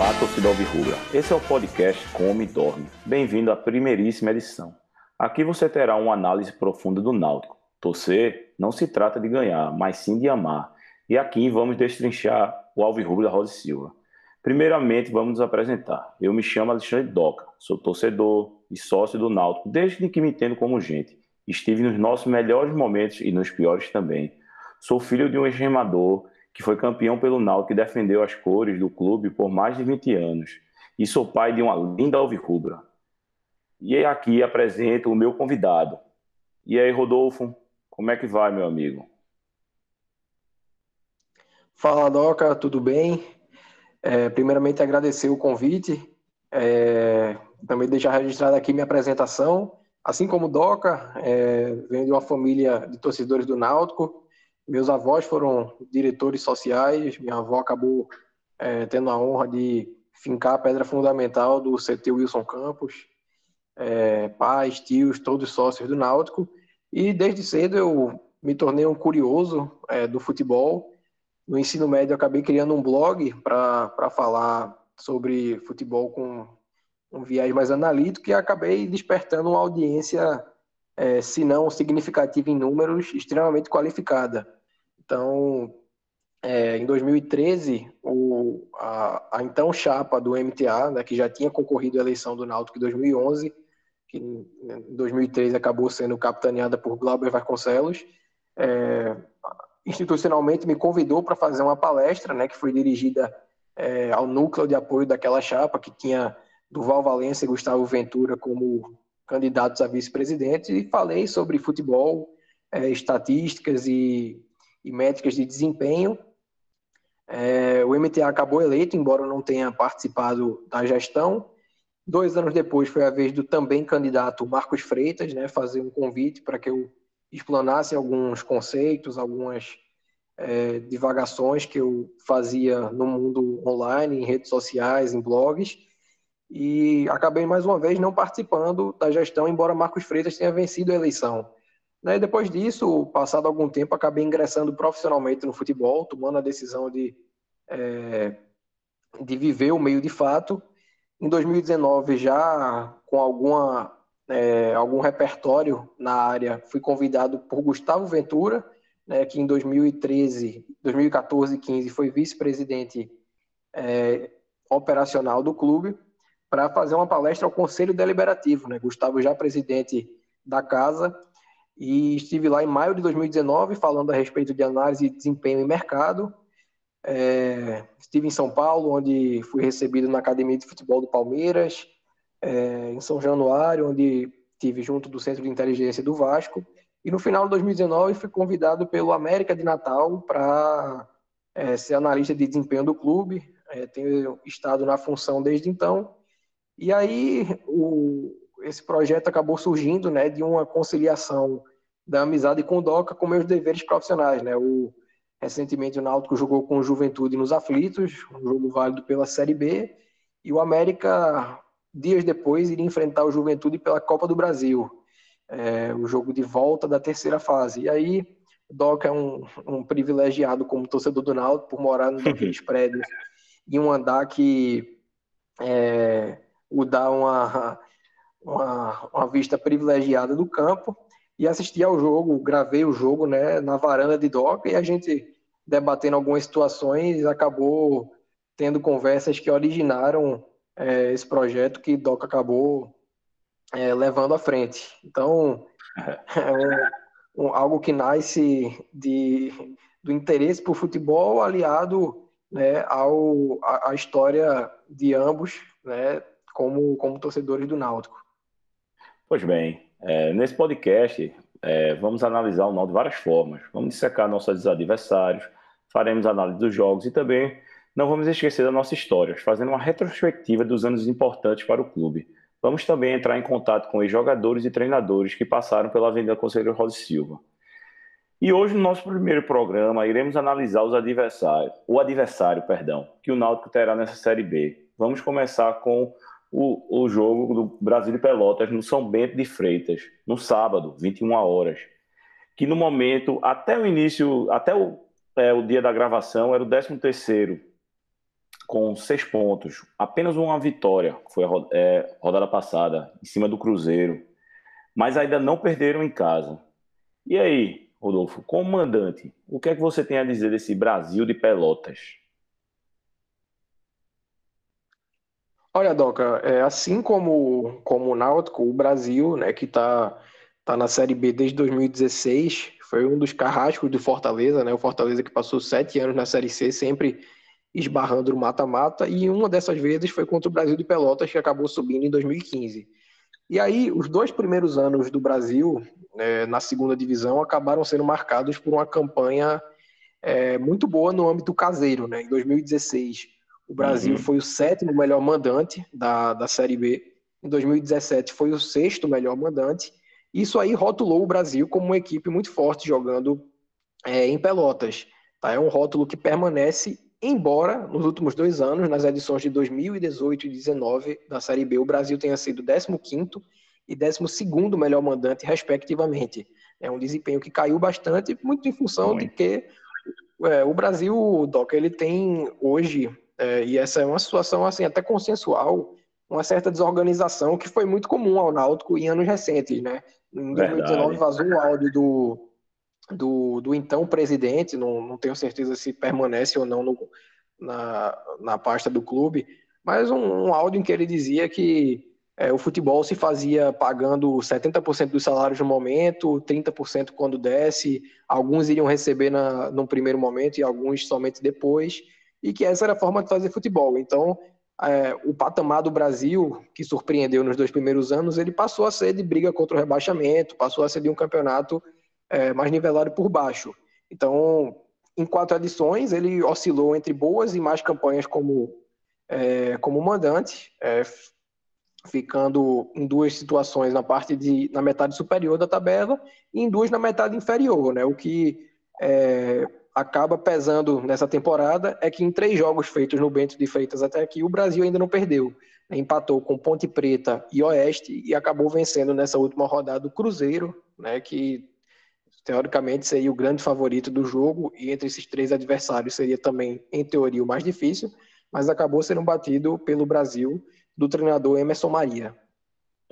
Olá, torcida Alvirrubra. Esse é o podcast Come e Dorme. Bem-vindo à primeiríssima edição. Aqui você terá uma análise profunda do Náutico. Torcer não se trata de ganhar, mas sim de amar. E aqui vamos destrinchar o Alvirrubro da Rosa Silva. Primeiramente, vamos nos apresentar. Eu me chamo Alexandre Doca, sou torcedor e sócio do Náutico desde que me entendo como gente. Estive nos nossos melhores momentos e nos piores também. Sou filho de um ex-remador que foi campeão pelo Náutico e defendeu as cores do clube por mais de 20 anos. E sou pai de uma linda alvirrubra. E aqui apresento o meu convidado. E aí, Rodolfo, como é que vai, meu amigo? Fala, Doca, tudo bem? É, primeiramente, agradecer o convite. É, também deixar registrada aqui minha apresentação. Assim como Doca, é, venho de uma família de torcedores do Náutico. Meus avós foram diretores sociais, minha avó acabou é, tendo a honra de fincar a pedra fundamental do CT Wilson Campos, é, pais, tios, todos sócios do Náutico, e desde cedo eu me tornei um curioso é, do futebol. No ensino médio acabei criando um blog para falar sobre futebol com um viés mais analítico e acabei despertando uma audiência, é, se não significativa em números, extremamente qualificada. Então, é, em 2013, o, a, a, então chapa do MTA, né, que já tinha concorrido à eleição do Náutico em 2011, que em 2013 acabou sendo capitaneada por Glauber Vasconcelos, é, institucionalmente me convidou para fazer uma palestra, né, que foi dirigida é, ao núcleo de apoio daquela chapa, que tinha Duval Valença e Gustavo Ventura como candidatos a vice-presidente, e falei sobre futebol, é, estatísticas e e métricas de desempenho. É, o MTA acabou eleito, embora não tenha participado da gestão. Dois anos depois foi a vez do também candidato Marcos Freitas, né, fazer um convite para que eu explanasse alguns conceitos, algumas é, divagações que eu fazia no mundo online, em redes sociais, em blogs. E acabei mais uma vez não participando da gestão, embora Marcos Freitas tenha vencido a eleição. Né, depois disso, passado algum tempo, acabei ingressando profissionalmente no futebol, tomando a decisão de, é, de viver o meio de fato. Em 2019, já com alguma, é, algum repertório na área, fui convidado por Gustavo Ventura, né, que em 2013, 2014 e 15 foi vice-presidente é, operacional do clube, para fazer uma palestra ao Conselho Deliberativo. Né? Gustavo já presidente da casa e estive lá em maio de 2019 falando a respeito de análise de desempenho em mercado. É, estive em São Paulo, onde fui recebido na Academia de Futebol do Palmeiras, é, em São Januário, onde estive junto do Centro de Inteligência do Vasco. E no final de 2019 fui convidado pelo América de Natal para é, ser analista de desempenho do clube. É, tenho estado na função desde então. E aí o, esse projeto acabou surgindo né, de uma conciliação da amizade com o Doca com meus deveres profissionais. Né? O, recentemente o Náutico jogou com o Juventude nos Aflitos, um jogo válido pela Série B, e o América, dias depois, iria enfrentar o Juventude pela Copa do Brasil, é, o jogo de volta da terceira fase. E aí, o Doca é um, um privilegiado como torcedor do Náutico por morar naqueles prédios em um andar que é, o dá uma uma, uma vista privilegiada do campo e assisti ao jogo, gravei o jogo né, na varanda de Doca e a gente debatendo algumas situações acabou tendo conversas que originaram é, esse projeto que Doca acabou é, levando à frente. Então, é um, algo que nasce de, do interesse por futebol aliado né, ao, a, a história de ambos né, como, como torcedores do Náutico. Pois bem, é, nesse podcast é, vamos analisar o Náutico de várias formas. Vamos dissecar nossos adversários, faremos análise dos jogos e também não vamos esquecer da nossa história, fazendo uma retrospectiva dos anos importantes para o clube. Vamos também entrar em contato com os jogadores e treinadores que passaram pela Avenida Conselheiro Rosa Silva. E hoje, no nosso primeiro programa, iremos analisar os adversários, o adversário, perdão, que o Náutico terá nessa Série B. Vamos começar com o, o jogo do Brasil e Pelotas no São Bento de Freitas, no sábado, 21 horas. Que no momento, até o início, até o, é, o dia da gravação, era o 13 terceiro com seis pontos, apenas uma vitória, foi a é, rodada passada, em cima do Cruzeiro, mas ainda não perderam em casa. E aí, Rodolfo, como mandante, o que é que você tem a dizer desse Brasil de Pelotas? Olha, Doca, é, assim como, como o Náutico, o Brasil, né, que está tá na Série B desde 2016, foi um dos carrascos do Fortaleza, né? O Fortaleza que passou sete anos na Série C, sempre esbarrando no mata-mata, e uma dessas vezes foi contra o Brasil de Pelotas, que acabou subindo em 2015. E aí, os dois primeiros anos do Brasil, né, na segunda divisão, acabaram sendo marcados por uma campanha é, muito boa no âmbito caseiro. Né? Em 2016, o Brasil uhum. foi o sétimo melhor mandante da, da Série B. Em 2017, foi o sexto melhor mandante. Isso aí rotulou o Brasil como uma equipe muito forte jogando é, em Pelotas. Tá? É um rótulo que permanece, embora nos últimos dois anos, nas edições de 2018 e 2019 da Série B, o Brasil tenha sido 15º e 12º melhor mandante, respectivamente. É um desempenho que caiu bastante, muito em função de que é, o Brasil, Doc, ele tem hoje, é, e essa é uma situação assim até consensual, uma certa desorganização que foi muito comum ao Náutico em anos recentes, né? Em 2019 vazou o áudio do, do, do então presidente, não, não tenho certeza se permanece ou não no, na, na pasta do clube, mas um, um áudio em que ele dizia que é, o futebol se fazia pagando 70% dos salários no momento, 30% quando desce, alguns iriam receber na, num primeiro momento e alguns somente depois, e que essa era a forma de fazer futebol. Então, é, o patamar do Brasil, que surpreendeu nos dois primeiros anos, ele passou a ser de briga contra o rebaixamento, passou a ser de um campeonato é, mais nivelado por baixo. Então, em quatro edições, ele oscilou entre boas e más campanhas como, é, como mandante, é, ficando em duas situações na parte de na metade superior da tabela e em duas na metade inferior, né? O que é, acaba pesando nessa temporada é que em três jogos feitos no Bento de Freitas até aqui, o Brasil ainda não perdeu. Empatou com Ponte Preta e Oeste e acabou vencendo nessa última rodada o Cruzeiro, né, que teoricamente seria o grande favorito do jogo e entre esses três adversários seria também, em teoria, o mais difícil, mas acabou sendo batido pelo Brasil do treinador Emerson Maria.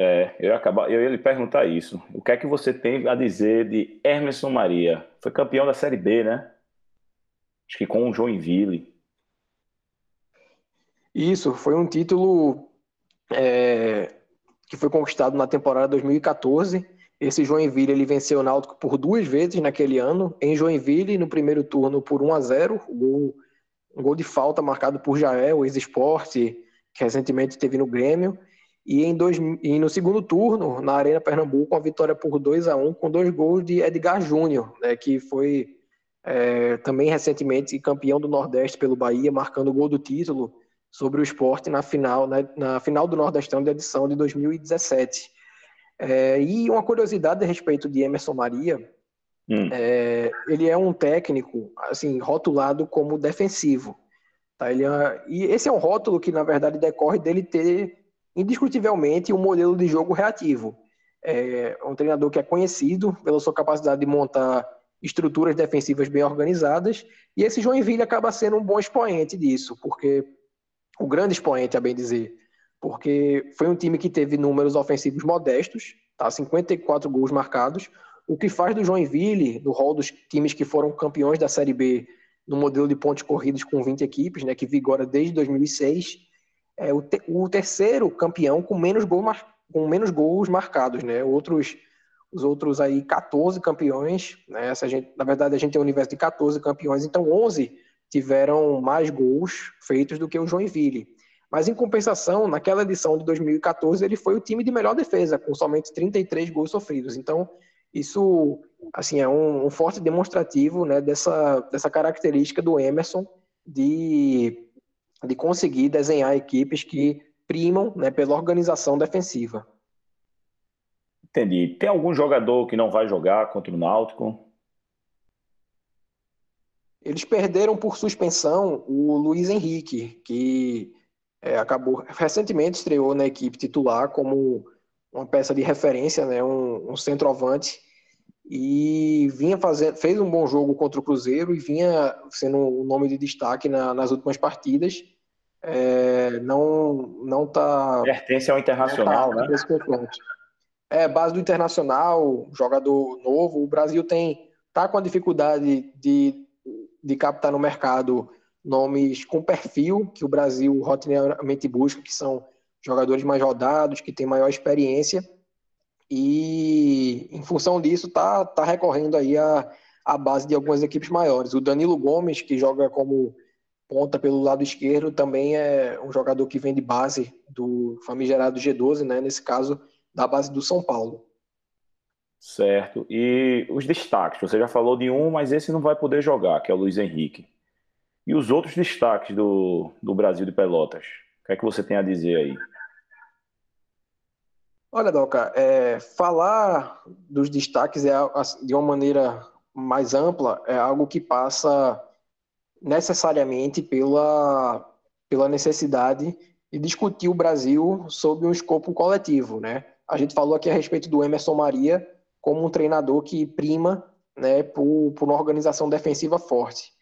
É, eu ia, acabar, eu ia lhe perguntar isso. O que é que você tem a dizer de Emerson Maria? Foi campeão da Série B, né? Acho que com o Joinville. Isso, foi um título é, que foi conquistado na temporada 2014. Esse Joinville ele venceu o Náutico por duas vezes naquele ano. Em Joinville, no primeiro turno, por 1 a 0 gol, um gol de falta marcado por Jael, ex-esporte, que recentemente teve no Grêmio. E, em dois, e no segundo turno, na Arena Pernambuco, uma vitória por 2 a 1 com dois gols de Edgar Júnior, né, que foi é, também recentemente campeão do Nordeste pelo Bahia, marcando o gol do título sobre o esporte na final, né, na final do Nordestão da edição de 2017. É, e uma curiosidade a respeito de Emerson Maria, hum. é, ele é um técnico assim rotulado como defensivo. Tá? Ele é, e esse é um rótulo que, na verdade, decorre dele ter indiscutivelmente um modelo de jogo reativo. É um treinador que é conhecido pela sua capacidade de montar estruturas defensivas bem organizadas, e esse Joinville acaba sendo um bom expoente disso, porque o grande expoente, a bem dizer, porque foi um time que teve números ofensivos modestos, tá? 54 gols marcados, o que faz do Joinville, no rol dos times que foram campeões da Série B, no modelo de pontos corridos com 20 equipes, né, que vigora desde 2006, é o, te o terceiro campeão com menos, gol com menos gols marcados. Né? Outros os outros aí 14 campeões, né? Essa gente, na verdade, a gente tem um universo de 14 campeões, então 11 tiveram mais gols feitos do que o Joinville. Mas em compensação, naquela edição de 2014, ele foi o time de melhor defesa, com somente 33 gols sofridos. Então, isso assim é um, um forte demonstrativo né, dessa, dessa característica do Emerson de, de conseguir desenhar equipes que primam né, pela organização defensiva. Entendi. Tem algum jogador que não vai jogar contra o Náutico? Eles perderam por suspensão o Luiz Henrique, que é, acabou recentemente estreou na equipe titular como uma peça de referência, né, um, um centroavante e vinha fazendo, fez um bom jogo contra o Cruzeiro e vinha sendo um nome de destaque na, nas últimas partidas, é, não não tá pertence ao internacional, tá, né? É base do internacional, jogador novo. O Brasil tem tá com a dificuldade de, de captar no mercado nomes com perfil que o Brasil rotineiramente busca, que são jogadores mais rodados, que têm maior experiência. E em função disso tá tá recorrendo aí a a base de algumas equipes maiores. O Danilo Gomes, que joga como ponta pelo lado esquerdo, também é um jogador que vem de base do famigerado G12, né? nesse caso, da base do São Paulo. Certo. E os destaques? Você já falou de um, mas esse não vai poder jogar, que é o Luiz Henrique. E os outros destaques do, do Brasil de Pelotas? O que é que você tem a dizer aí? Olha, Doca, é, falar dos destaques é de uma maneira mais ampla é algo que passa necessariamente pela, pela necessidade de discutir o Brasil sob um escopo coletivo, né? A gente falou aqui a respeito do Emerson Maria como um treinador que prima, né, por, por uma organização defensiva forte.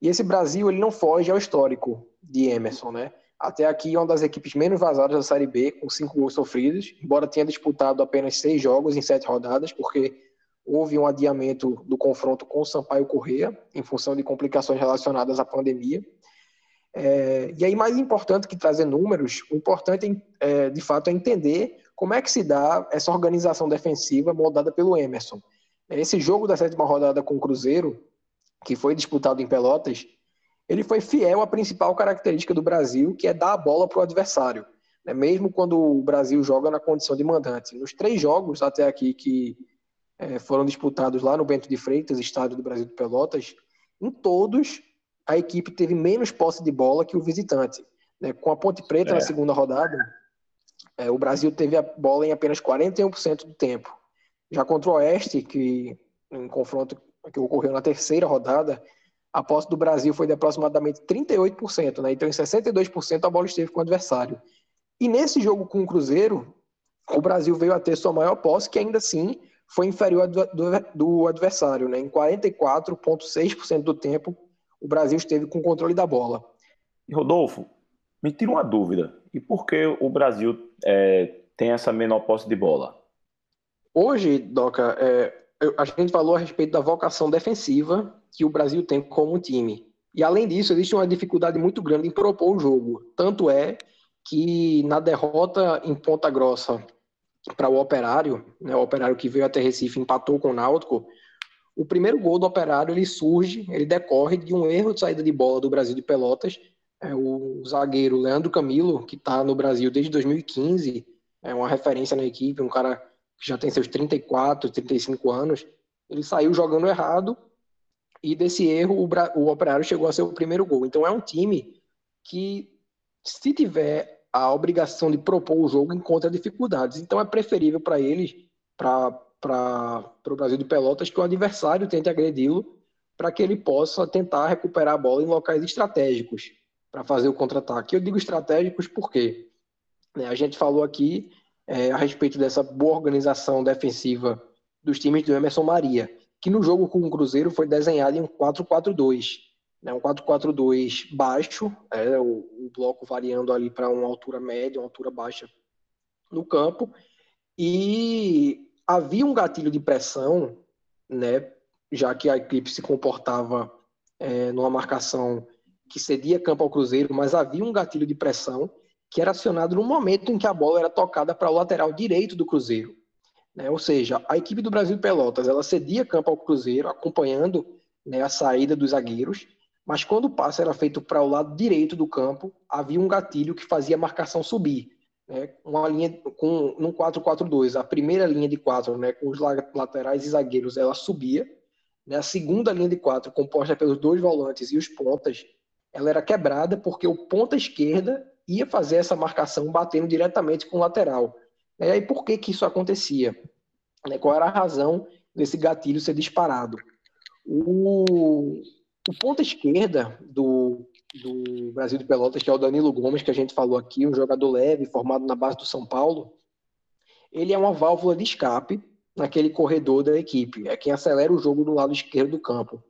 E esse Brasil ele não foge ao histórico de Emerson, né? Até aqui é uma das equipes menos vazadas da Série B, com cinco gols sofridos, embora tenha disputado apenas seis jogos em sete rodadas, porque houve um adiamento do confronto com o Sampaio Correia, em função de complicações relacionadas à pandemia. É, e aí, mais importante que trazer números, o importante, é, de fato, é entender como é que se dá essa organização defensiva moldada pelo Emerson. Esse jogo da sétima rodada com o Cruzeiro, que foi disputado em Pelotas, ele foi fiel à principal característica do Brasil, que é dar a bola para o adversário, né? mesmo quando o Brasil joga na condição de mandante. Nos três jogos até aqui que é, foram disputados lá no Bento de Freitas, estádio do Brasil de Pelotas, em todos a equipe teve menos posse de bola que o visitante. Né? Com a Ponte Preta é. na segunda rodada, é, o Brasil teve a bola em apenas 41% do tempo. Já contra o Oeste, que em confronto que ocorreu na terceira rodada, a posse do Brasil foi de aproximadamente 38%, né? Então, em 62% a bola esteve com o adversário. E nesse jogo com o Cruzeiro, o Brasil veio a ter sua maior posse, que ainda assim foi inferior do, do, adversário. Né? Em 44,6% do tempo, o Brasil esteve com o controle da bola. Rodolfo, me tira uma dúvida. E por que o Brasil é, tem essa menor posse de bola? Hoje, Doca, é, a gente falou a respeito da vocação defensiva que o Brasil tem como time. E além disso, existe uma dificuldade muito grande em propor o jogo. Tanto é que na derrota em Ponta Grossa para o Operário, né, o Operário que veio até Recife empatou com o Náutico, o primeiro gol do Operário ele surge, ele decorre de um erro de saída de bola do Brasil de Pelotas. É, o zagueiro Leandro Camilo, que está no Brasil desde 2015, é uma referência na equipe, um cara que já tem seus 34, 35 anos, ele saiu jogando errado e desse erro o, o Operário chegou a ser o primeiro gol. Então é um time que, se tiver a obrigação de propor o jogo encontra dificuldades. Então é preferível para eles, para o Brasil de Pelotas, que o adversário tente agredi-lo para que ele possa tentar recuperar a bola em locais estratégicos para fazer o contra-ataque. Eu digo estratégicos porque né, a gente falou aqui é, a respeito dessa boa organização defensiva dos times do Emerson Maria, que no jogo com o Cruzeiro foi desenhado em um 4-4-2 né, um 4-4-2 baixo, é, o, o, bloco variando ali para uma altura média, uma altura baixa no campo, e havia um gatilho de pressão, né, já que a equipe se comportava é, numa marcação que cedia campo ao Cruzeiro, mas havia um gatilho de pressão que era acionado no momento em que a bola era tocada para o lateral direito do Cruzeiro. Né? Ou seja, a equipe do Brasil Pelotas ela cedia campo ao Cruzeiro, acompanhando né, a saída dos zagueiros, mas quando o passe era feito para o lado direito do campo, havia um gatilho que fazia a marcação subir. Né? Uma linha com num 4-4-2, a primeira linha de quatro, né, com os laterais e zagueiros, ela subia. Né? A segunda linha de quatro, composta pelos dois volantes e os pontas, ela era quebrada porque o ponta esquerda ia fazer essa marcação batendo diretamente com o lateral. E aí por que que isso acontecia? Né? Qual era a razão desse gatilho ser disparado? O, o ponta esquerda do, do Brasil de Pelotas, que é o Danilo Gomes, que a gente falou aqui, um jogador leve, formado na base do São Paulo, ele é uma válvula de escape naquele corredor da equipe, é quem acelera o jogo do lado esquerdo do campo.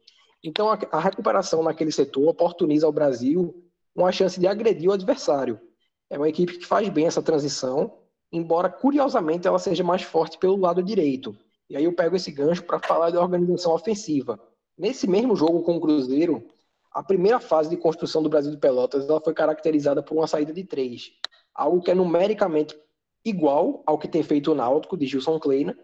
Então a, a recuperação naquele setor oportuniza ao Brasil uma chance de agredir o adversário. É uma equipe que faz bem essa transição, embora curiosamente ela seja mais forte pelo lado direito. E aí eu pego esse gancho para falar da organização ofensiva. Nesse mesmo jogo com o Cruzeiro, a primeira fase de construção do Brasil de Pelotas ela foi caracterizada por uma saída de três, algo que é numericamente igual ao que tem feito o Náutico de Gilson Kleina,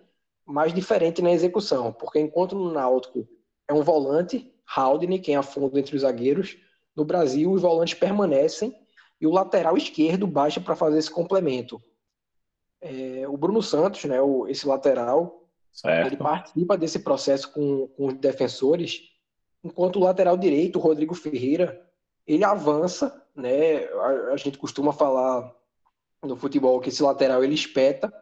mas diferente na execução, porque enquanto no Náutico é um volante, Haldane, quem afunda entre os zagueiros, no Brasil os volantes permanecem e o lateral esquerdo baixa para fazer esse complemento. É, o Bruno Santos, né, o, esse lateral, certo. ele participa desse processo com, com os defensores, enquanto o lateral direito, o Rodrigo Ferreira, ele avança, né, a, a gente costuma falar no futebol que esse lateral ele espeta,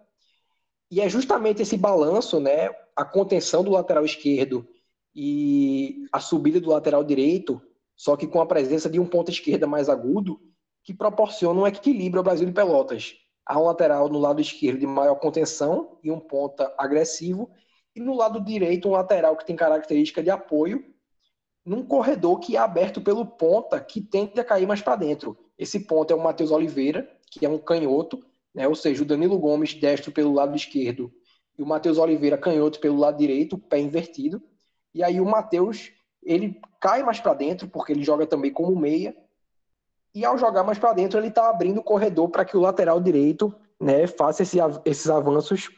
e é justamente esse balanço, né, a contenção do lateral esquerdo e a subida do lateral direito, só que com a presença de um ponta esquerda mais agudo, que proporciona um equilíbrio ao Brasil de Pelotas. Há um lateral no lado esquerdo de maior contenção e um ponta agressivo, e no lado direito um lateral que tem característica de apoio, num corredor que é aberto pelo ponta que tende a cair mais para dentro. Esse ponta é o Matheus Oliveira, que é um canhoto, né? ou seja, o Danilo Gomes destro pelo lado esquerdo e o Matheus Oliveira canhoto pelo lado direito, pé invertido. E aí o Matheus, ele cai mais para dentro, porque ele joga também como meia, e ao jogar mais para dentro, ele está abrindo o corredor para que o lateral direito né, faça esse, esses avanços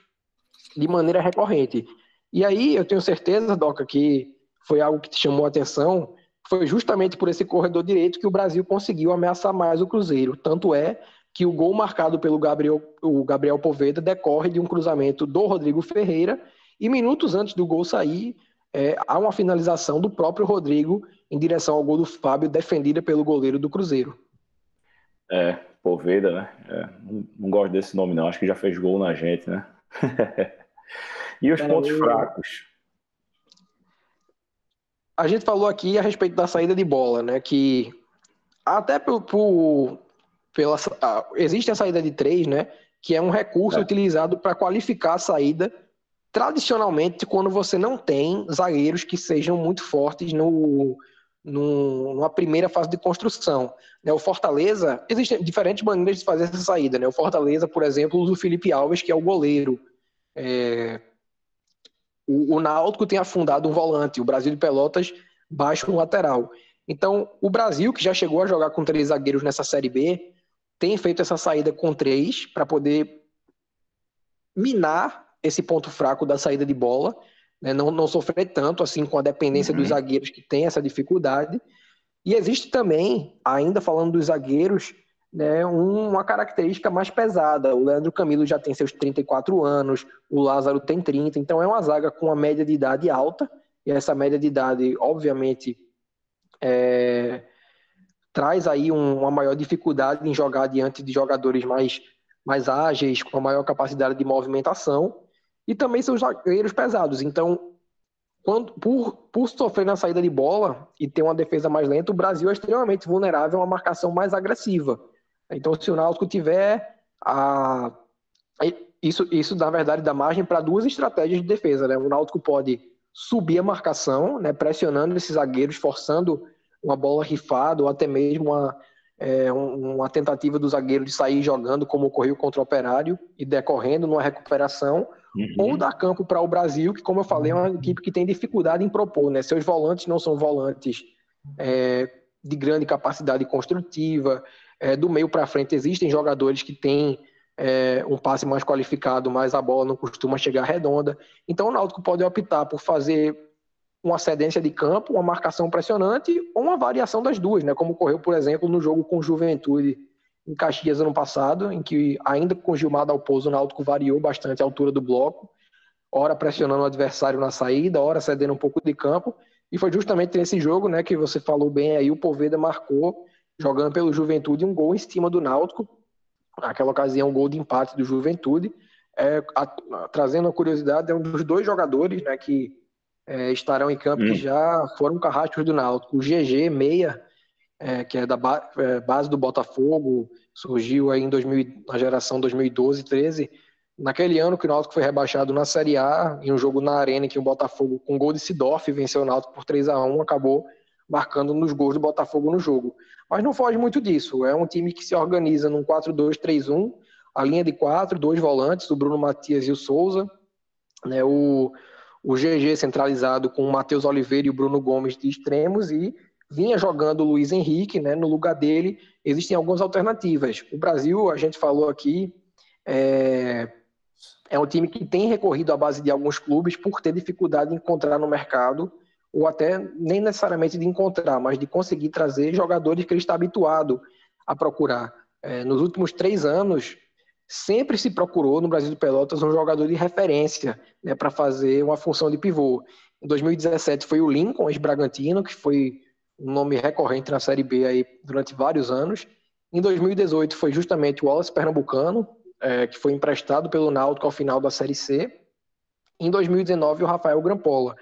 de maneira recorrente. E aí eu tenho certeza, Doca, que foi algo que te chamou a atenção, foi justamente por esse corredor direito que o Brasil conseguiu ameaçar mais o Cruzeiro. Tanto é que o gol marcado pelo Gabriel, o Gabriel Poveda decorre de um cruzamento do Rodrigo Ferreira, e minutos antes do gol sair, é, há uma finalização do próprio Rodrigo em direção ao gol do Fábio, defendida pelo goleiro do Cruzeiro. É, Poveda, né? É, não, não, gosto desse nome, não. Acho que já fez gol na gente, né? e os é, pontos fracos? A gente falou aqui a respeito da saída de bola, né? Que até por, por pela, ah, existe a saída de três, né? Que é um recurso é. utilizado para qualificar a saída tradicionalmente quando você não tem zagueiros que sejam muito fortes no, no, numa primeira fase de construção. Né? O Fortaleza, existem diferentes maneiras de fazer essa saída. Né? O Fortaleza, por exemplo, usa o Felipe Alves, que é o goleiro. É... O, o Náutico tem afundado um volante, o Brasil de Pelotas baixa um lateral. Então, o Brasil, que já chegou a jogar com três zagueiros nessa Série B, tem feito essa saída com três para poder minar esse ponto fraco da saída de bola, né, não, não sofrer tanto assim com a dependência uhum. dos zagueiros que tem essa dificuldade. E existe também, ainda falando dos zagueiros, né, uma característica mais pesada. O Leandro Camilo já tem seus 34 anos, o Lázaro tem 30, então é uma zaga com uma média de idade alta, e essa média de idade, obviamente, é, traz aí um, uma maior dificuldade em jogar diante de jogadores mais, mais ágeis, com maior capacidade de movimentação, e também são zagueiros pesados. Então, quando, por, por sofrer na saída de bola e ter uma defesa mais lenta, o Brasil é extremamente vulnerável a uma marcação mais agressiva. Então, se o Náutico tiver a. Isso, isso na verdade, dá margem para duas estratégias de defesa. Né? O Náutico pode subir a marcação, né, pressionando esses zagueiros, forçando uma bola rifada ou até mesmo uma, é, uma tentativa do zagueiro de sair jogando, como ocorreu contra o Operário, e decorrendo numa recuperação, uhum. ou dar campo para o Brasil, que, como eu falei, é uma equipe que tem dificuldade em propor. Né? Seus volantes não são volantes é, de grande capacidade construtiva. É, do meio para frente existem jogadores que têm é, um passe mais qualificado, mas a bola não costuma chegar redonda. Então o Náutico pode optar por fazer uma cedência de campo, uma marcação pressionante ou uma variação das duas, né? Como ocorreu, por exemplo, no jogo com Juventude em Caxias ano passado, em que ainda com Gilmar Dalpozo, o Náutico variou bastante a altura do bloco, ora pressionando o adversário na saída, ora cedendo um pouco de campo, e foi justamente nesse jogo, né, que você falou bem aí, o Poveda marcou, jogando pelo Juventude, um gol em cima do Náutico, naquela ocasião um gol de empate do Juventude, é, a, a, trazendo a curiosidade, é um dos dois jogadores, né, que é, estarão em campo hum. que já foram carrascos do Náutico. O GG, meia, é, que é da ba é, base do Botafogo, surgiu aí em 2000, na geração 2012, 13. Naquele ano que o Náutico foi rebaixado na Série A, em um jogo na Arena, que o Botafogo, com gol de Sidorf, venceu o Náutico por 3 a 1 acabou marcando nos gols do Botafogo no jogo. Mas não foge muito disso. É um time que se organiza num 4-2-3-1, a linha de quatro, dois volantes, o Bruno Matias e o Souza, né, o, o GG centralizado com o Matheus Oliveira e o Bruno Gomes de extremos e vinha jogando o Luiz Henrique, né, no lugar dele existem algumas alternativas. O Brasil, a gente falou aqui, é, é um time que tem recorrido à base de alguns clubes por ter dificuldade em encontrar no mercado, ou até nem necessariamente de encontrar, mas de conseguir trazer jogadores que ele está habituado a procurar. É, nos últimos três anos, sempre se procurou no Brasil de Pelotas um jogador de referência né, para fazer uma função de pivô. Em 2017 foi o Lincoln, ex-Bragantino, que foi um nome recorrente na Série B aí durante vários anos. Em 2018 foi justamente o Wallace Pernambucano, é, que foi emprestado pelo Náutico ao final da Série C. Em 2019, o Rafael Grampola.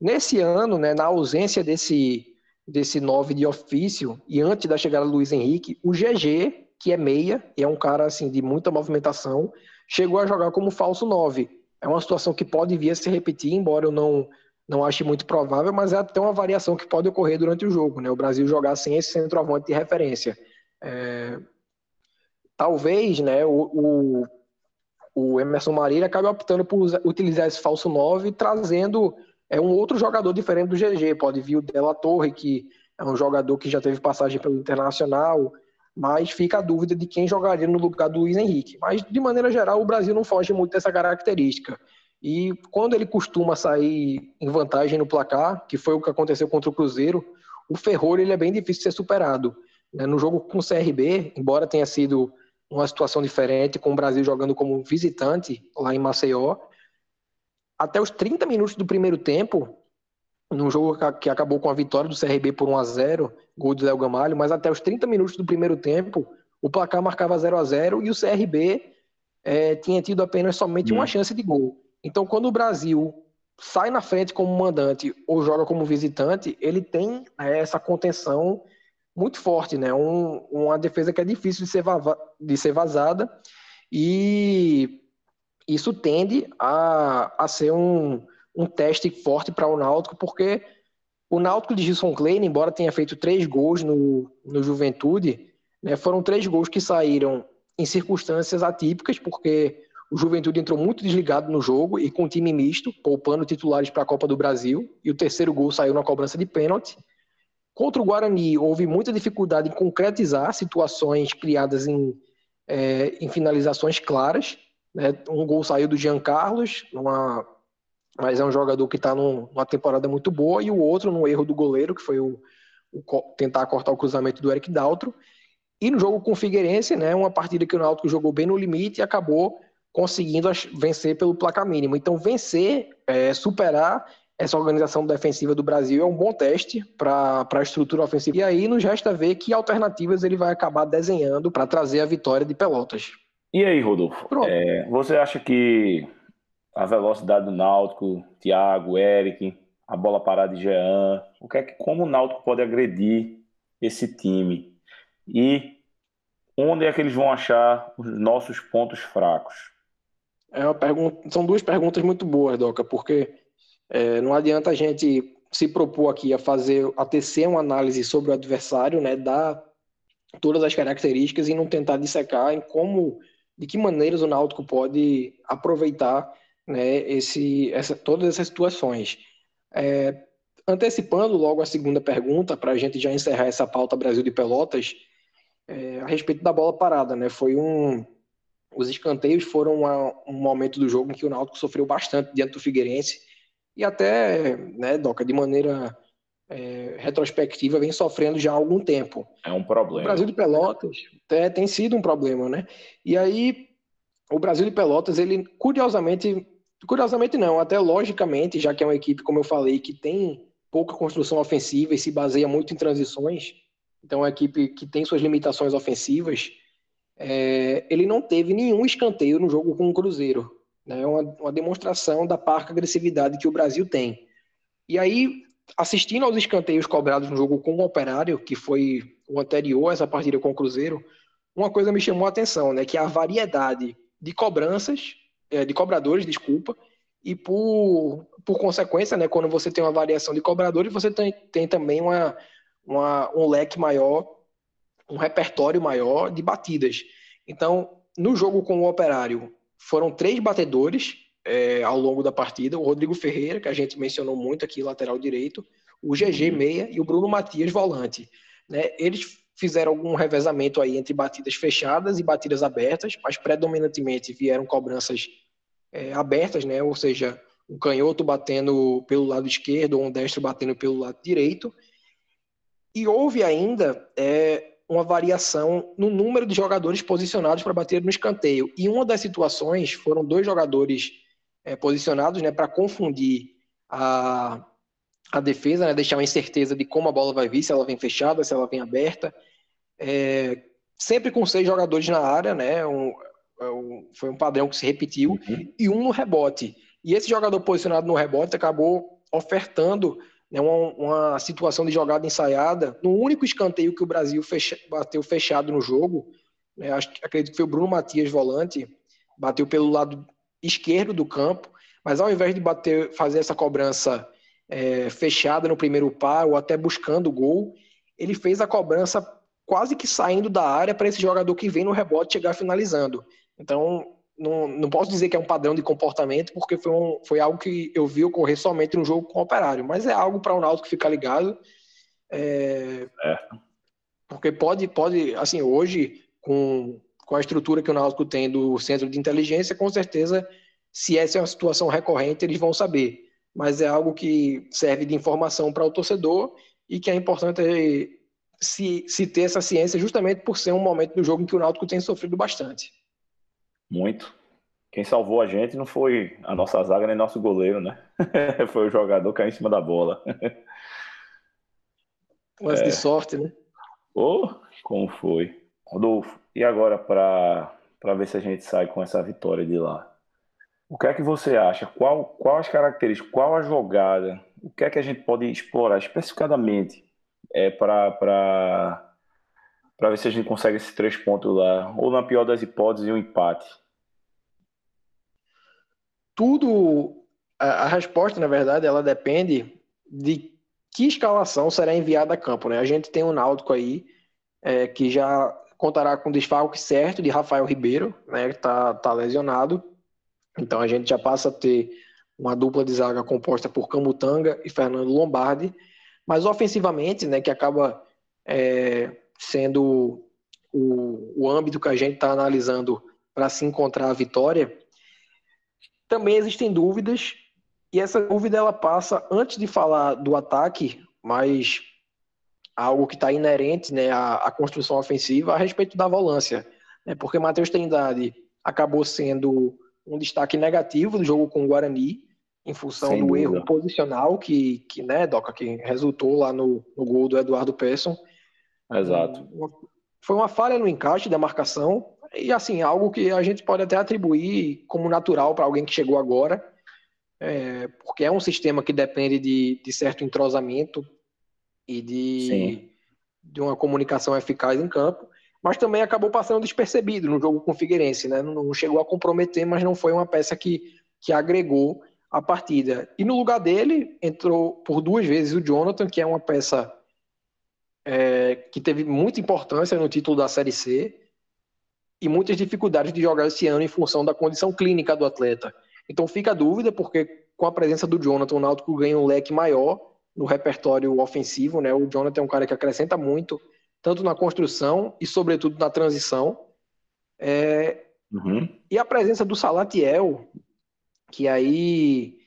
Nesse ano, né, na ausência desse, desse nove de ofício, e antes da chegada do Luiz Henrique, o GG, que é meia, e é um cara assim de muita movimentação, chegou a jogar como falso nove. É uma situação que pode vir a se repetir, embora eu não, não ache muito provável, mas é até uma variação que pode ocorrer durante o jogo. Né? O Brasil jogar sem esse centroavante de referência. É, talvez né, o, o, o Emerson Marília acabe optando por utilizar esse falso 9, trazendo é, um outro jogador diferente do GG. Pode vir o Della Torre, que é um jogador que já teve passagem pelo Internacional, mas fica a dúvida de quem jogaria no lugar do Luiz Henrique. Mas, de maneira geral, o Brasil não foge muito dessa característica. E quando ele costuma sair em vantagem no placar, que foi o que aconteceu contra o Cruzeiro, o Ferrolho ele é bem difícil de ser superado. Né? No jogo com o CRB, embora tenha sido uma situação diferente, com o Brasil jogando como visitante lá em Maceió. Até os 30 minutos do primeiro tempo, num jogo que acabou com a vitória do CRB por 1 a 0 gol do Léo Gamalho, mas até os 30 minutos do primeiro tempo, o placar marcava 0 a 0 e o CRB é, tinha tido apenas somente hum. uma chance de gol. Então, quando o Brasil sai na frente como mandante ou joga como visitante, ele tem é, essa contenção muito forte, né? Um, uma defesa que é difícil de ser, de ser vazada e isso tende a, a ser um, um teste forte para o Náutico, porque o Náutico de Gilson Klein, embora tenha feito três gols no, no Juventude, né, foram três gols que saíram em circunstâncias atípicas, porque o Juventude entrou muito desligado no jogo e com time misto, poupando titulares para a Copa do Brasil, e o terceiro gol saiu na cobrança de pênalti. Contra o Guarani, houve muita dificuldade em concretizar situações criadas em, é, em finalizações claras. Né? Um gol saiu do Jean Carlos, numa, mas é um jogador que está numa temporada muito boa, e o outro num erro do goleiro, que foi o, o tentar cortar o cruzamento do Eric Daltro. E no jogo com o Figueirense, né, uma partida que o Náutico jogou bem no limite e acabou conseguindo vencer pelo placar mínimo. Então, vencer, é, superar essa organização defensiva do Brasil é um bom teste para a estrutura ofensiva. E aí nos resta ver que alternativas ele vai acabar desenhando para trazer a vitória de Pelotas. E aí, Rodolfo? É, você acha que a velocidade do Náutico, Thiago, Eric, a bola parada de Jean, o que é que, como o Náutico pode agredir esse time? E onde é que eles vão achar os nossos pontos fracos? É pergunta, são duas perguntas muito boas, Doca, porque é, não adianta a gente se propor aqui a fazer, a tecer uma análise sobre o adversário, né, dar todas as características e não tentar dissecar em como, de que maneiras o Náutico pode aproveitar, né, esse, essa, todas essas situações. É, antecipando logo a segunda pergunta, para a gente já encerrar essa pauta Brasil de Pelotas, é, a respeito da bola parada, né, foi um, os escanteios foram uma, um momento do jogo em que o Náutico sofreu bastante diante do Figueirense, e até, né, Doca, de maneira é, retrospectiva, vem sofrendo já há algum tempo. É um problema. O Brasil de Pelotas é, tem sido um problema, né? E aí, o Brasil de Pelotas, ele, curiosamente, curiosamente não, até logicamente, já que é uma equipe, como eu falei, que tem pouca construção ofensiva e se baseia muito em transições, então é uma equipe que tem suas limitações ofensivas, é, ele não teve nenhum escanteio no jogo com o Cruzeiro. É né, uma, uma demonstração da parca agressividade que o Brasil tem. E aí, assistindo aos escanteios cobrados no jogo com o Operário, que foi o anterior a essa partida com o Cruzeiro, uma coisa me chamou a atenção, né? Que a variedade de cobranças, de cobradores, desculpa, e por, por consequência, né, quando você tem uma variação de cobradores, você tem, tem também uma, uma, um leque maior, um repertório maior de batidas. Então, no jogo com o Operário, foram três batedores é, ao longo da partida: o Rodrigo Ferreira, que a gente mencionou muito aqui, lateral direito, o GG uhum. meia e o Bruno Matias, volante. Né? Eles fizeram algum revezamento aí entre batidas fechadas e batidas abertas, mas predominantemente vieram cobranças é, abertas, né? Ou seja, um canhoto batendo pelo lado esquerdo ou um destro batendo pelo lado direito. E houve ainda é, uma variação no número de jogadores posicionados para bater no escanteio. E uma das situações foram dois jogadores é, posicionados né, para confundir a, a defesa, né, deixar uma incerteza de como a bola vai vir, se ela vem fechada, se ela vem aberta. É, sempre com seis jogadores na área, né, um, foi um padrão que se repetiu, uhum. e um no rebote. E esse jogador posicionado no rebote acabou ofertando né, uma, uma, situação de jogada ensaiada no único escanteio que o Brasil fecha, bateu fechado no jogo. Né, acredito que foi o Bruno Matias, volante, bateu pelo lado esquerdo do campo, mas ao invés de bater, fazer essa cobrança é, fechada no primeiro par ou até buscando o gol, ele fez a cobrança quase que saindo da área para esse jogador que vem no rebote chegar finalizando. Então, não, não posso dizer que é um padrão de comportamento, porque foi, um, foi algo que eu vi ocorrer somente no jogo com o Operário, mas é algo para o Náutico ficar ligado. É, é. Porque pode, pode, assim, hoje, com, com a estrutura que o Náutico tem do centro de inteligência, com certeza, se essa é uma situação recorrente, eles vão saber. Mas é algo que serve de informação para o torcedor e que é importante se, se ter essa ciência justamente por ser um momento do jogo em que o Náutico tem sofrido bastante. Muito. Quem salvou a gente não foi a nossa zaga nem nosso goleiro, né? foi o jogador que caiu em cima da bola. Lance é... de sorte, né? Oh, como foi. Rodolfo, e agora para ver se a gente sai com essa vitória de lá? O que é que você acha? Qual, qual as características, qual a jogada? O que é que a gente pode explorar especificadamente é, para ver se a gente consegue esses três pontos lá? Ou, na pior das hipóteses, um empate? tudo a, a, resposta, na verdade, ela depende de que escalação será enviada a campo, né? A gente tem um Náutico aí é, que já contará com desfalque certo de Rafael Ribeiro, né? Que tá, tá lesionado. Então a gente já passa a ter uma dupla de zaga composta por Camutanga e Fernando Lombardi, mas ofensivamente, né? Que acaba é, sendo o, o âmbito que a gente está analisando para se encontrar a vitória também existem dúvidas, e essa dúvida ela passa antes de falar do ataque, mas algo que está inerente né, à, à, construção ofensiva a respeito da volância. Né, porque Matheus Trindade acabou sendo um destaque negativo do jogo com o Guarani, em função Sem do dúvida. erro posicional que, que, né, Doca, que resultou lá no, no gol do Eduardo Persson. Exato. Foi uma falha no encaixe da marcação, e assim, algo que a gente pode até atribuir como natural para alguém que chegou agora, é, porque é um sistema que depende de, de certo entrosamento e de, de uma comunicação eficaz em campo, mas também acabou passando despercebido no jogo com o Figueirense, né? Não, não chegou a comprometer, mas não foi uma peça que, que agregou a partida. E no lugar dele entrou por duas vezes o Jonathan, que é uma peça é, que teve muita importância no título da Série C, e muitas dificuldades de jogar esse ano em função da condição clínica do atleta. Então fica a dúvida, porque com a presença do Jonathan, o Náutico ganha um leque maior no repertório ofensivo, né? O Jonathan é um cara que acrescenta muito, tanto na construção e, sobretudo, na transição. É... Uhum. E a presença do Salatiel, que aí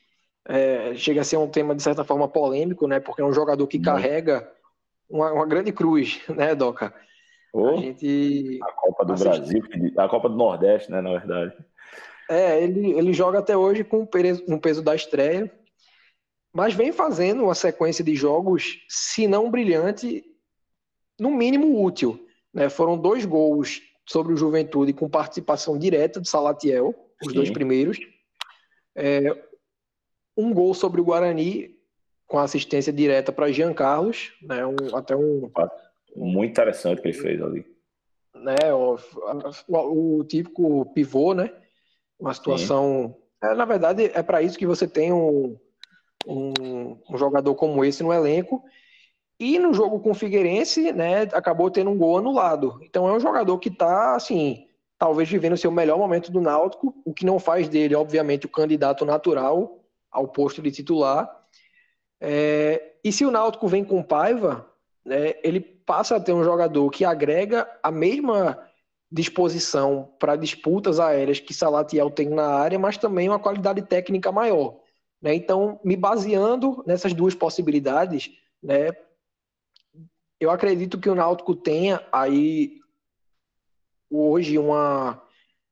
é, chega a ser um tema, de certa forma, polêmico, né? Porque é um jogador que uhum. carrega uma, uma grande cruz, né, Doca? Oh, a, gente... a Copa do assiste... Brasil, a Copa do Nordeste, né, na verdade. É, ele, ele joga até hoje com o peso, com o peso da estreia, mas vem fazendo uma sequência de jogos, se não brilhante, no mínimo útil. Né? Foram dois gols sobre o Juventude com participação direta do Salatiel, os Sim. dois primeiros. É, um gol sobre o Guarani com assistência direta para Jean Carlos, né? um, até um, muito interessante que ele fez ali. Né, o, o, o típico pivô, né? Uma situação. É, na verdade, é para isso que você tem um, um, um, jogador como esse no elenco. E no jogo com o Figueirense, né, acabou tendo um gol anulado. Então é um jogador que está, assim, talvez vivendo o seu melhor momento do Náutico, o que não faz dele, obviamente, o candidato natural ao posto de titular. É, e se o Náutico vem com Paiva, né, ele passa a ter um jogador que agrega a mesma disposição para disputas aéreas que Salatiel tem na área, mas também uma qualidade técnica maior. Né? Então, me baseando nessas duas possibilidades, né, eu acredito que o Náutico tenha aí hoje uma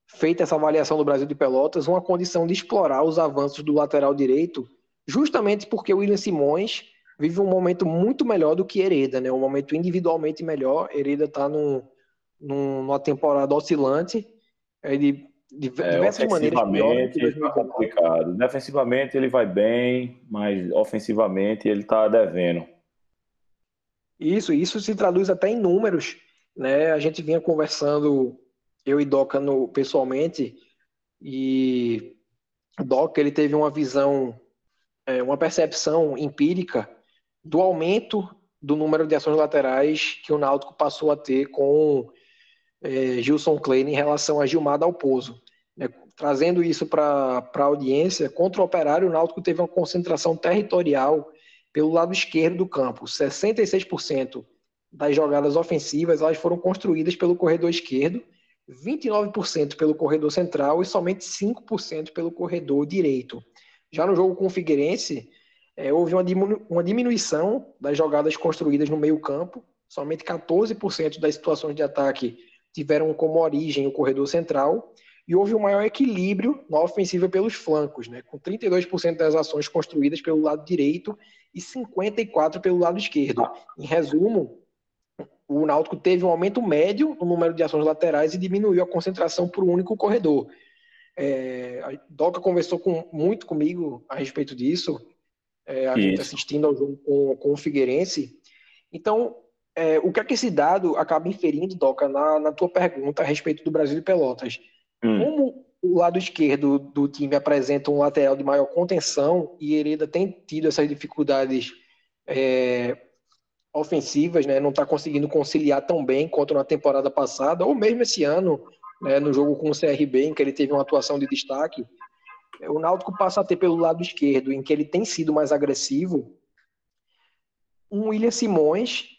feita essa avaliação do Brasil de Pelotas, uma condição de explorar os avanços do lateral direito, justamente porque o William Simões vive um momento muito melhor do que Hereda, né? Um momento individualmente melhor. Hereda está num, num, numa temporada oscilante, é de, é, diversas maneiras. Ofensivamente ele está complicado. Defensivamente ele vai bem, mas ofensivamente ele está devendo. Isso, isso se traduz até em números, né? A gente vinha conversando eu e Doca no, pessoalmente e Doca ele teve uma visão, é, uma percepção empírica do aumento do número de ações laterais que o Náutico passou a ter com é, Gilson Klein em relação a Gilmar Dalpozo. Né? Trazendo isso para a audiência, contra o Operário, o Náutico teve uma concentração territorial pelo lado esquerdo do campo. 66% das jogadas ofensivas elas foram construídas pelo corredor esquerdo, 29% pelo corredor central e somente 5% pelo corredor direito. Já no jogo com o Figueirense, é, houve uma, diminu uma diminuição das jogadas construídas no meio campo, somente 14% das situações de ataque tiveram como origem o corredor central, e houve um maior equilíbrio na ofensiva pelos flancos, né, com 32% das ações construídas pelo lado direito e 54% pelo lado esquerdo. Em resumo, o Náutico teve um aumento médio no número de ações laterais e diminuiu a concentração por um único corredor. É, a Doca conversou com, muito comigo a respeito disso, é, a Isso. gente assistindo ao jogo com, com o Figueirense. Então, é, o que é que esse dado acaba inferindo, Doca, na, na tua pergunta a respeito do Brasil de Pelotas? Hum. Como o lado esquerdo do time apresenta um lateral de maior contenção e Hereda tem tido essas dificuldades é, ofensivas, né, não está conseguindo conciliar tão bem quanto na temporada passada, ou mesmo esse ano, né, no jogo com o CRB, em que ele teve uma atuação de destaque, o Náutico passa a ter pelo lado esquerdo, em que ele tem sido mais agressivo, um William Simões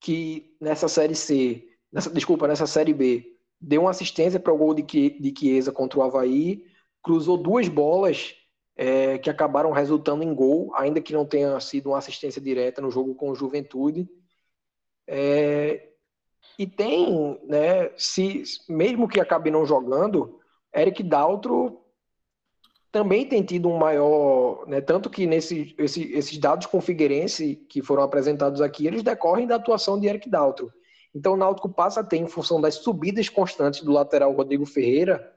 que nessa série C, nessa, desculpa, nessa série B, deu uma assistência para o gol de, de Chiesa contra o Havaí, cruzou duas bolas é, que acabaram resultando em gol, ainda que não tenha sido uma assistência direta no jogo com o Juventude. É, e tem, né, se, mesmo que acabe não jogando, Eric Daltro também tem tido um maior, né, tanto que nesse, esse, esses dados com Figueirense que foram apresentados aqui, eles decorrem da atuação de Eric Daltro. Então o Náutico passa a ter, em função das subidas constantes do lateral Rodrigo Ferreira,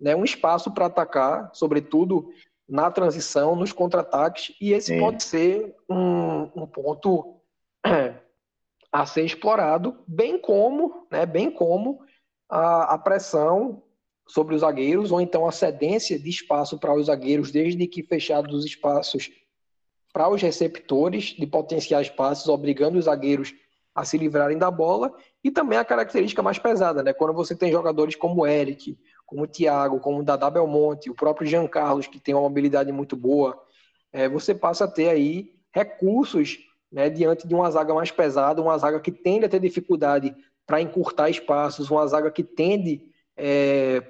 né, um espaço para atacar, sobretudo na transição, nos contra-ataques, e esse Sim. pode ser um, um ponto a ser explorado, bem como, né, bem como a, a pressão sobre os zagueiros, ou então a cedência de espaço para os zagueiros, desde que fechados os espaços para os receptores de potenciais passes, obrigando os zagueiros a se livrarem da bola, e também a característica mais pesada, né? Quando você tem jogadores como o Eric, como o Thiago, como o Dada Belmonte, o próprio Jean Carlos, que tem uma mobilidade muito boa, é, você passa a ter aí recursos né, diante de uma zaga mais pesada, uma zaga que tende a ter dificuldade para encurtar espaços, uma zaga que tende é,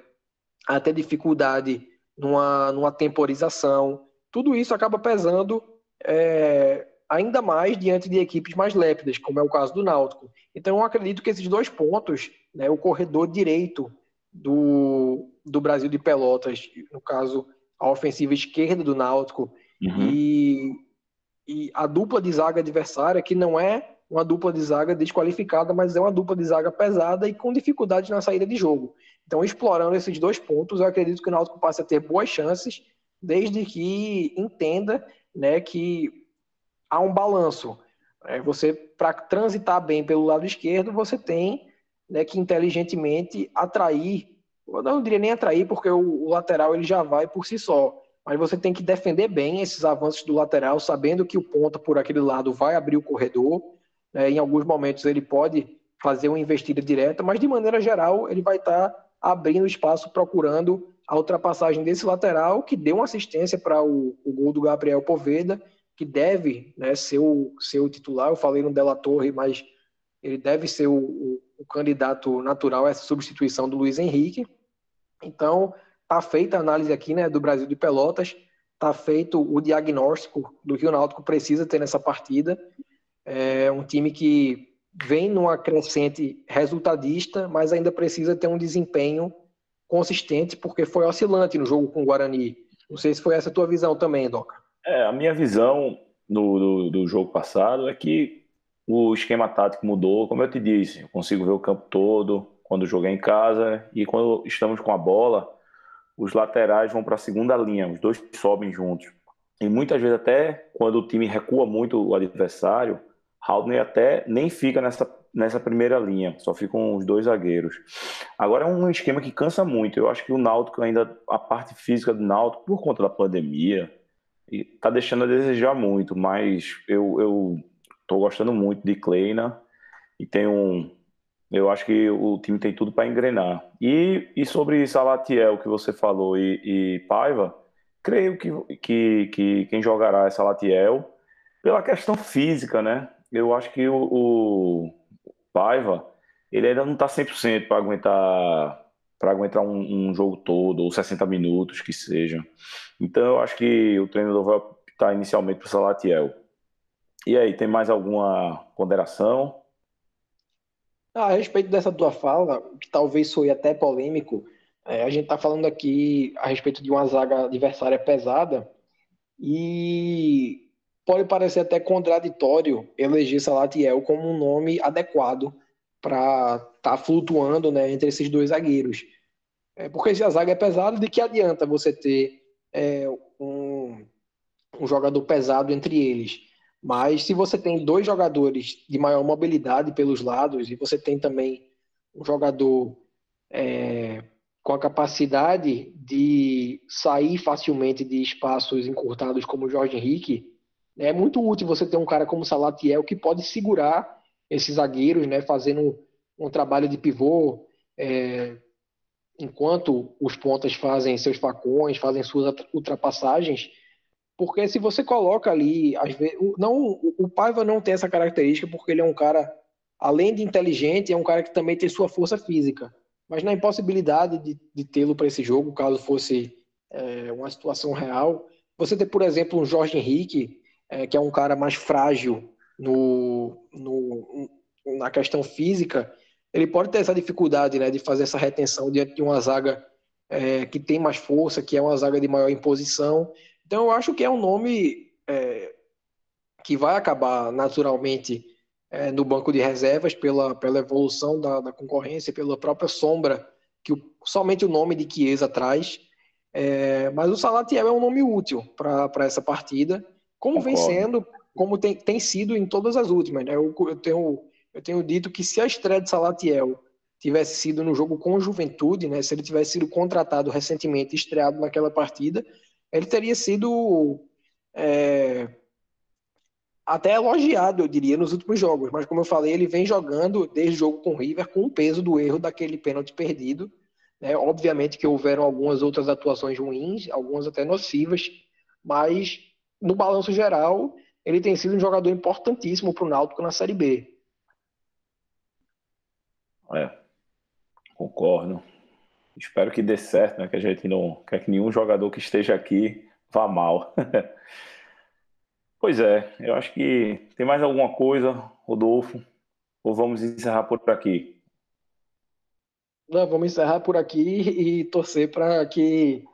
a ter dificuldade numa, numa temporização. Tudo isso acaba pesando é, ainda mais diante de equipes mais lépidas, como é o caso do Náutico. Então, eu acredito que esses dois pontos, né, o corredor direito do, do Brasil de Pelotas, no caso, a ofensiva esquerda do Náutico, uhum. e, e a dupla de zaga adversária, que não é uma dupla de zaga desqualificada, mas é uma dupla de zaga pesada e com dificuldade na saída de jogo. Então, explorando esses dois pontos, eu acredito que o Náutico passe a ter boas chances, desde que entenda né, que há um balanço. É, você, para transitar bem pelo lado esquerdo, você tem né, que inteligentemente atrair eu não diria nem atrair, porque o, o, lateral ele já vai por si só. Mas você tem que defender bem esses avanços do lateral, sabendo que o ponta por aquele lado vai abrir o corredor. Né? Em alguns momentos ele pode fazer uma investida direta, mas de maneira geral ele vai estar tá abrindo espaço, procurando a ultrapassagem desse lateral, que deu uma assistência para o, o, gol do Gabriel Poveda, que deve né, ser, o, ser o titular. Eu falei no Della Torre, mas ele deve ser o, o, o candidato natural a essa substituição do Luiz Henrique. Então, está feita a análise aqui né, do Brasil de Pelotas, está feito o diagnóstico do que o Náutico precisa ter nessa partida. É um time que vem numa crescente resultadista, mas ainda precisa ter um desempenho consistente, porque foi oscilante no jogo com o Guarani. Não sei se foi essa a tua visão também, Doca. É, a minha visão no, do, do jogo passado é que o esquema tático mudou, como eu te disse, eu consigo ver o campo todo quando joguei em casa e quando estamos com a bola, os laterais vão para a segunda linha, os dois sobem juntos. E muitas vezes até quando o time recua muito o adversário, Haldner até nem fica nessa, nessa primeira linha, só ficam os dois zagueiros. Agora é um esquema que cansa muito. Eu acho que o Náutico ainda, a parte física do Náutico, por conta da pandemia, está deixando a desejar muito, mas eu, eu Estou gostando muito de Kleina e tem um. Eu acho que o time tem tudo para engrenar. E, e sobre Salatiel, que você falou, e, e Paiva, creio que, que, que quem jogará é Salatiel pela questão física, né? Eu acho que o, o Paiva, ele ainda não está 100% para aguentar para aguentar um, um, jogo todo, ou 60 minutos que seja. Então eu acho que o treinador vai optar inicialmente para Salatiel. E aí, tem mais alguma ponderação? Ah, a respeito dessa tua fala, que talvez soe até polêmico, é, a gente está falando aqui a respeito de uma zaga adversária pesada e pode parecer até contraditório eleger Salatiel como um nome adequado para estar tá flutuando né, entre esses dois zagueiros. É, porque se a zaga é pesada, de que adianta você ter é, um, um jogador pesado entre eles? Mas se você tem dois jogadores de maior mobilidade pelos lados e você tem também um jogador é, com a capacidade de sair facilmente de espaços encurtados como o Jorge Henrique, é muito útil você ter um cara como Salatiel que pode segurar esses zagueiros, né, fazendo um, um trabalho de pivô, é, enquanto os pontas fazem seus facões, fazem suas ultrapassagens porque se você coloca ali, às vezes, não, o Paiva não tem essa característica porque ele é um cara, além de inteligente, é um cara que também tem sua força física. Mas na impossibilidade de, de tê-lo para esse jogo, caso fosse é, uma situação real, você ter, por exemplo, um Jorge Henrique, é, que é um cara mais frágil no, no, na questão física, ele pode ter essa dificuldade né, de fazer essa retenção diante de uma zaga é, que tem mais força, que é uma zaga de maior imposição. Então, eu acho que é um nome é, que vai acabar naturalmente é, no banco de reservas pela, pela evolução da, da concorrência, pela própria sombra que o, somente o nome de Chiesa traz. É, mas o Salatiel é um nome útil para essa partida, como Concordo. vem sendo, como tem, tem sido em todas as últimas. Né? Eu, eu, tenho, eu tenho dito que se a estreia de Salatiel tivesse sido no jogo com Juventude, né, se ele tivesse sido contratado recentemente, estreado naquela partida, ele teria sido é, até elogiado, eu diria, nos últimos jogos. Mas, como eu falei, ele vem jogando desde o jogo com o River com o peso do erro daquele pênalti perdido. Né? Obviamente que houveram algumas outras atuações ruins, algumas até nocivas, mas no balanço geral, ele tem sido um jogador importantíssimo para o Náutico na Série B. É, concordo. Espero que dê certo, né? Que a gente não quer que nenhum jogador que esteja aqui vá mal. pois é, eu acho que tem mais alguma coisa, Rodolfo? Ou vamos encerrar por aqui? Não, vamos encerrar por aqui e torcer para que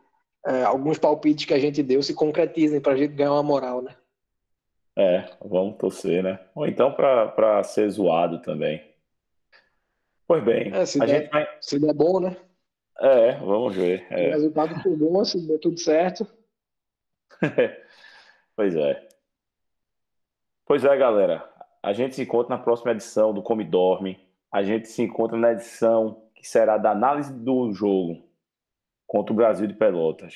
é, alguns palpites que a gente deu se concretizem para a gente ganhar uma moral, né? É, vamos torcer, né? Ou então para ser zoado também. Pois bem, é, se, a der, gente vai... se der bom, né? É, vamos ver. É. O resultado foi bom, se deu tudo certo. pois é. Pois é, galera. A gente se encontra na próxima edição do Come Dorme. A gente se encontra na edição que que será da análise do jogo contra o Brasil de Pelotas.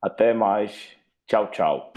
Até mais. Tchau, tchau.